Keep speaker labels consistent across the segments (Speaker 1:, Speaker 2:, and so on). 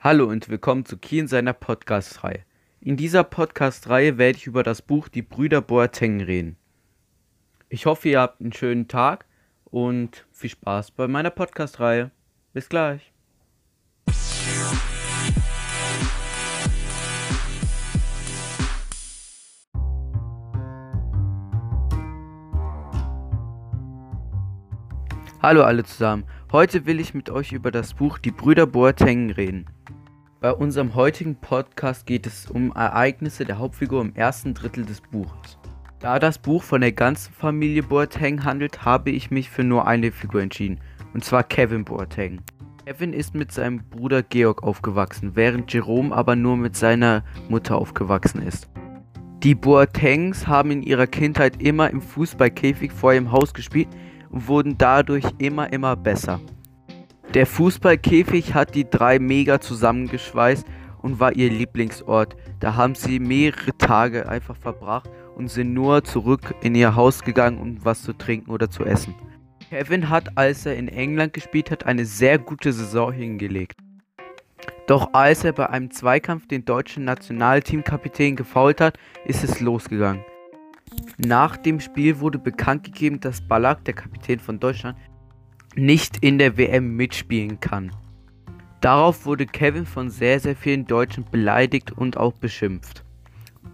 Speaker 1: Hallo und willkommen zu in seiner Podcast-Reihe. In dieser Podcast-Reihe werde ich über das Buch Die Brüder Boateng reden. Ich hoffe, ihr habt einen schönen Tag und viel Spaß bei meiner Podcast-Reihe. Bis gleich. Hallo alle zusammen. Heute will ich mit euch über das Buch Die Brüder Boateng reden. Bei unserem heutigen Podcast geht es um Ereignisse der Hauptfigur im ersten Drittel des Buches. Da das Buch von der ganzen Familie Boateng handelt, habe ich mich für nur eine Figur entschieden, und zwar Kevin Boateng. Kevin ist mit seinem Bruder Georg aufgewachsen, während Jerome aber nur mit seiner Mutter aufgewachsen ist. Die Boatengs haben in ihrer Kindheit immer im Fußballkäfig vor ihrem Haus gespielt und wurden dadurch immer, immer besser. Der Fußballkäfig hat die drei mega zusammengeschweißt und war ihr Lieblingsort. Da haben sie mehrere Tage einfach verbracht und sind nur zurück in ihr Haus gegangen, um was zu trinken oder zu essen. Kevin hat, als er in England gespielt hat, eine sehr gute Saison hingelegt. Doch als er bei einem Zweikampf den deutschen Nationalteamkapitän gefault hat, ist es losgegangen. Nach dem Spiel wurde bekannt gegeben, dass Ballack, der Kapitän von Deutschland, nicht in der WM mitspielen kann. Darauf wurde Kevin von sehr, sehr vielen Deutschen beleidigt und auch beschimpft,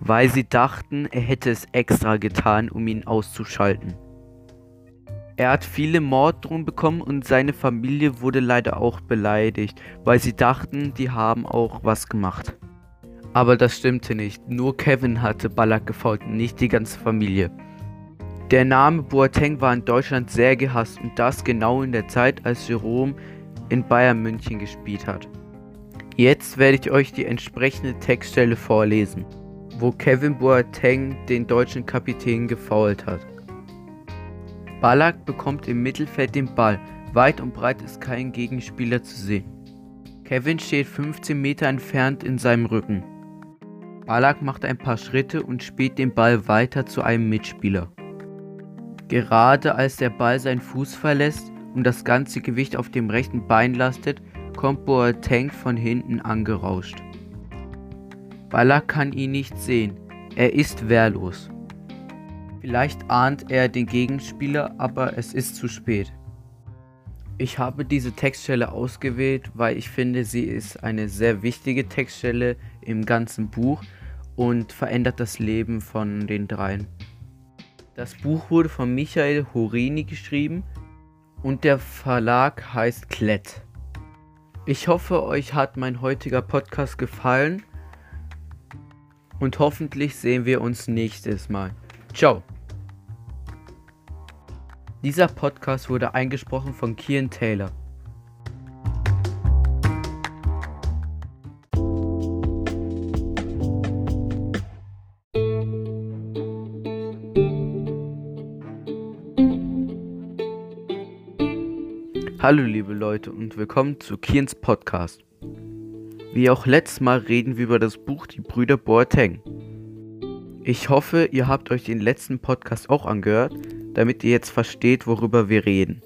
Speaker 1: weil sie dachten, er hätte es extra getan, um ihn auszuschalten. Er hat viele Morddrohungen bekommen und seine Familie wurde leider auch beleidigt, weil sie dachten, die haben auch was gemacht. Aber das stimmte nicht. Nur Kevin hatte Ballack gefault, nicht die ganze Familie. Der Name Boateng war in Deutschland sehr gehasst und das genau in der Zeit, als Jerome in Bayern München gespielt hat. Jetzt werde ich euch die entsprechende Textstelle vorlesen, wo Kevin Boateng den deutschen Kapitän gefault hat. Ballack bekommt im Mittelfeld den Ball. Weit und breit ist kein Gegenspieler zu sehen. Kevin steht 15 Meter entfernt in seinem Rücken. Ballack macht ein paar Schritte und spielt den Ball weiter zu einem Mitspieler. Gerade als der Ball seinen Fuß verlässt und das ganze Gewicht auf dem rechten Bein lastet, kommt Boateng von hinten angerauscht. Ballack kann ihn nicht sehen, er ist wehrlos. Vielleicht ahnt er den Gegenspieler, aber es ist zu spät. Ich habe diese Textstelle ausgewählt, weil ich finde, sie ist eine sehr wichtige Textstelle im ganzen Buch und verändert das Leben von den dreien. Das Buch wurde von Michael Horini geschrieben und der Verlag heißt Klett. Ich hoffe, euch hat mein heutiger Podcast gefallen und hoffentlich sehen wir uns nächstes Mal. Ciao! Dieser Podcast wurde eingesprochen von Kian Taylor. Hallo liebe Leute und willkommen zu Kians Podcast. Wie auch letztes Mal reden wir über das Buch Die Brüder Boateng. Ich hoffe, ihr habt euch den letzten Podcast auch angehört damit ihr jetzt versteht, worüber wir reden.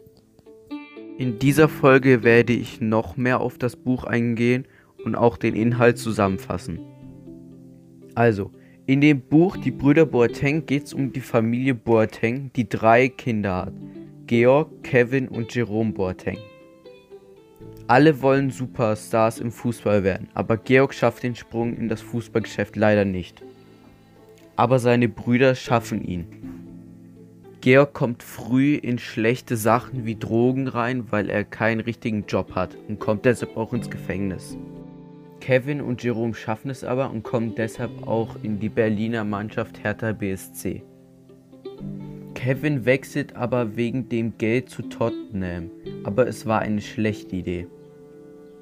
Speaker 1: In dieser Folge werde ich noch mehr auf das Buch eingehen und auch den Inhalt zusammenfassen. Also, in dem Buch Die Brüder Boateng geht es um die Familie Boateng, die drei Kinder hat. Georg, Kevin und Jerome Boateng. Alle wollen Superstars im Fußball werden, aber Georg schafft den Sprung in das Fußballgeschäft leider nicht. Aber seine Brüder schaffen ihn. Georg kommt früh in schlechte Sachen wie Drogen rein, weil er keinen richtigen Job hat und kommt deshalb auch ins Gefängnis. Kevin und Jerome schaffen es aber und kommen deshalb auch in die Berliner Mannschaft Hertha BSC. Kevin wechselt aber wegen dem Geld zu Tottenham, aber es war eine schlechte Idee.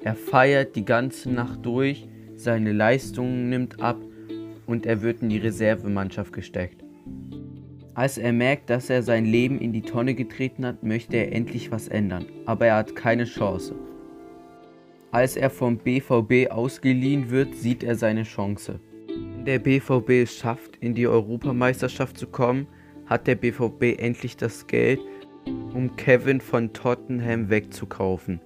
Speaker 1: Er feiert die ganze Nacht durch, seine Leistungen nimmt ab und er wird in die Reservemannschaft gesteckt. Als er merkt, dass er sein Leben in die Tonne getreten hat, möchte er endlich was ändern, aber er hat keine Chance. Als er vom BVB ausgeliehen wird, sieht er seine Chance. Wenn der BVB es schafft, in die Europameisterschaft zu kommen, hat der BVB endlich das Geld, um Kevin von Tottenham wegzukaufen.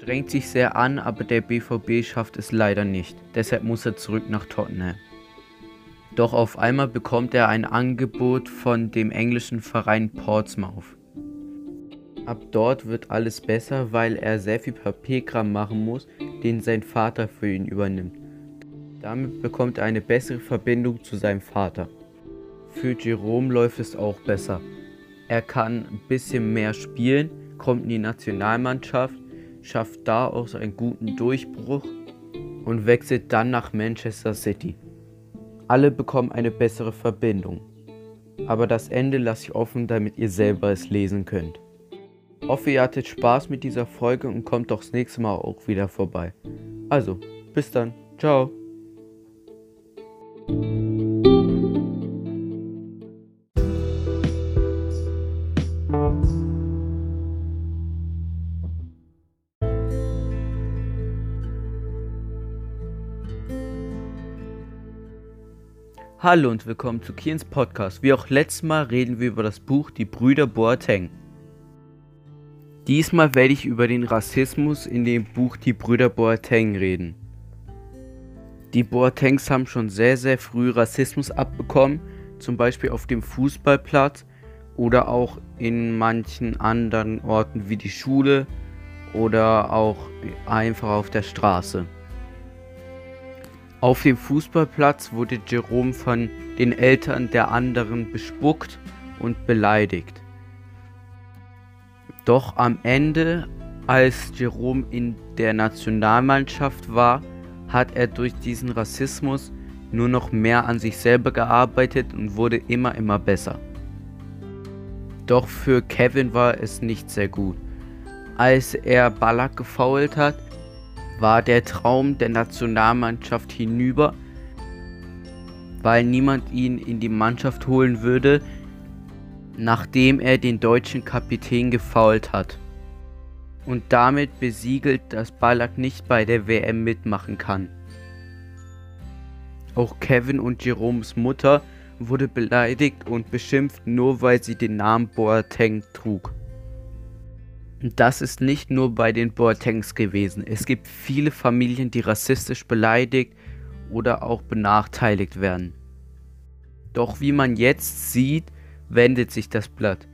Speaker 1: strengt sich sehr an, aber der BVB schafft es leider nicht. Deshalb muss er zurück nach Tottenham. Doch auf einmal bekommt er ein Angebot von dem englischen Verein Portsmouth. Ab dort wird alles besser, weil er sehr viel Papierkram machen muss, den sein Vater für ihn übernimmt. Damit bekommt er eine bessere Verbindung zu seinem Vater. Für Jerome läuft es auch besser. Er kann ein bisschen mehr spielen, kommt in die Nationalmannschaft, schafft da auch einen guten Durchbruch und wechselt dann nach Manchester City. Alle bekommen eine bessere Verbindung. Aber das Ende lasse ich offen, damit ihr selber es lesen könnt. Hoffe, ihr hattet Spaß mit dieser Folge und kommt doch das nächste Mal auch wieder vorbei. Also, bis dann. Ciao. Hallo und willkommen zu Kiens Podcast. Wie auch letztes Mal reden wir über das Buch Die Brüder Boateng. Diesmal werde ich über den Rassismus in dem Buch Die Brüder Boateng reden. Die Boatengs haben schon sehr, sehr früh Rassismus abbekommen, zum Beispiel auf dem Fußballplatz oder auch in manchen anderen Orten wie die Schule oder auch einfach auf der Straße. Auf dem Fußballplatz wurde Jerome von den Eltern der anderen bespuckt und beleidigt. Doch am Ende, als Jerome in der Nationalmannschaft war, hat er durch diesen Rassismus nur noch mehr an sich selber gearbeitet und wurde immer, immer besser. Doch für Kevin war es nicht sehr gut. Als er Ballack gefault hat, war der Traum der Nationalmannschaft hinüber, weil niemand ihn in die Mannschaft holen würde, nachdem er den deutschen Kapitän gefault hat. Und damit besiegelt, dass Ballack nicht bei der WM mitmachen kann. Auch Kevin und Jeroms Mutter wurde beleidigt und beschimpft, nur weil sie den Namen Boateng trug. Das ist nicht nur bei den Boatengs gewesen. Es gibt viele Familien, die rassistisch beleidigt oder auch benachteiligt werden. Doch wie man jetzt sieht, wendet sich das Blatt.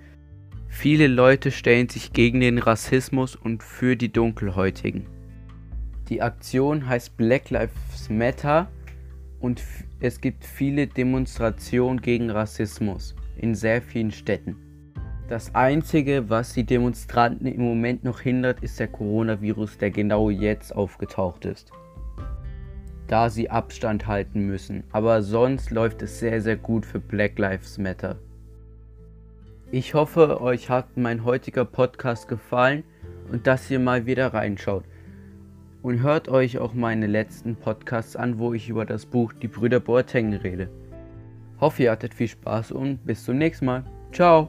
Speaker 1: Viele Leute stellen sich gegen den Rassismus und für die Dunkelhäutigen. Die Aktion heißt Black Lives Matter und es gibt viele Demonstrationen gegen Rassismus in sehr vielen Städten. Das Einzige, was die Demonstranten im Moment noch hindert, ist der Coronavirus, der genau jetzt aufgetaucht ist. Da sie Abstand halten müssen. Aber sonst läuft es sehr, sehr gut für Black Lives Matter. Ich hoffe, euch hat mein heutiger Podcast gefallen und dass ihr mal wieder reinschaut. Und hört euch auch meine letzten Podcasts an, wo ich über das Buch Die Brüder Boateng rede. Hoffe, ihr hattet viel Spaß und bis zum nächsten Mal. Ciao!